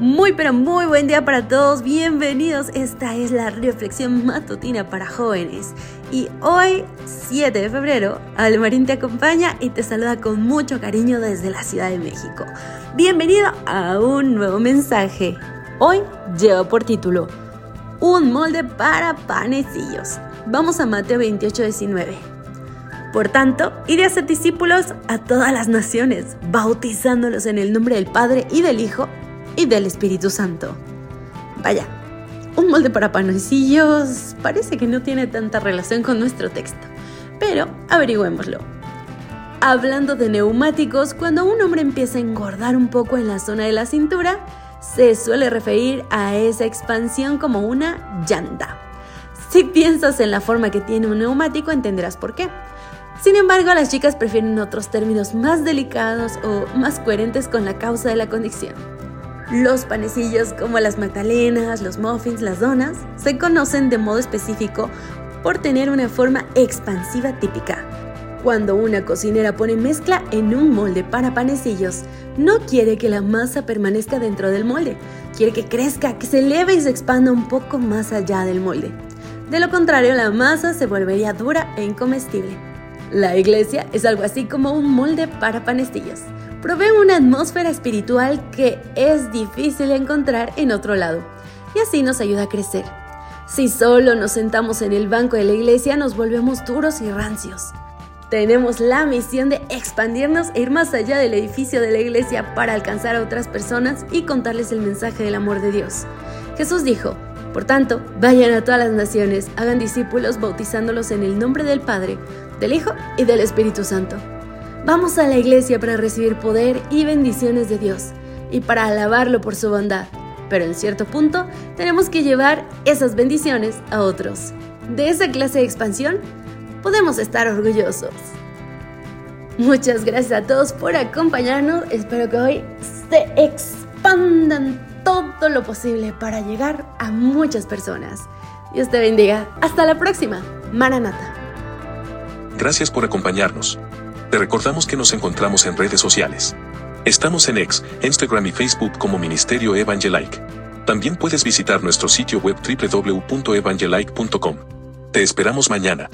Muy pero muy buen día para todos, bienvenidos. Esta es la reflexión matutina para jóvenes. Y hoy, 7 de febrero, Almarín te acompaña y te saluda con mucho cariño desde la Ciudad de México. Bienvenido a un nuevo mensaje. Hoy lleva por título Un molde para panecillos. Vamos a Mateo 28, 19. Por tanto, id a ser discípulos a todas las naciones, bautizándolos en el nombre del Padre y del Hijo y del Espíritu Santo. Vaya, un molde para panecillos parece que no tiene tanta relación con nuestro texto, pero averigüémoslo. Hablando de neumáticos, cuando un hombre empieza a engordar un poco en la zona de la cintura, se suele referir a esa expansión como una llanta. Si piensas en la forma que tiene un neumático, entenderás por qué. Sin embargo, las chicas prefieren otros términos más delicados o más coherentes con la causa de la condición. Los panecillos como las magdalenas, los muffins, las donas, se conocen de modo específico por tener una forma expansiva típica. Cuando una cocinera pone mezcla en un molde para panecillos, no quiere que la masa permanezca dentro del molde, quiere que crezca, que se eleve y se expanda un poco más allá del molde. De lo contrario, la masa se volvería dura e incomestible. La iglesia es algo así como un molde para panecillos provee una atmósfera espiritual que es difícil encontrar en otro lado y así nos ayuda a crecer. Si solo nos sentamos en el banco de la iglesia nos volvemos duros y rancios. Tenemos la misión de expandirnos e ir más allá del edificio de la iglesia para alcanzar a otras personas y contarles el mensaje del amor de Dios. Jesús dijo, por tanto, vayan a todas las naciones, hagan discípulos bautizándolos en el nombre del Padre, del Hijo y del Espíritu Santo. Vamos a la iglesia para recibir poder y bendiciones de Dios y para alabarlo por su bondad. Pero en cierto punto tenemos que llevar esas bendiciones a otros. De esa clase de expansión podemos estar orgullosos. Muchas gracias a todos por acompañarnos. Espero que hoy se expandan todo lo posible para llegar a muchas personas. Dios te bendiga. Hasta la próxima. Maranata. Gracias por acompañarnos. Te recordamos que nos encontramos en redes sociales. Estamos en X, Instagram y Facebook como Ministerio Evangelike. También puedes visitar nuestro sitio web www.evangelike.com. Te esperamos mañana.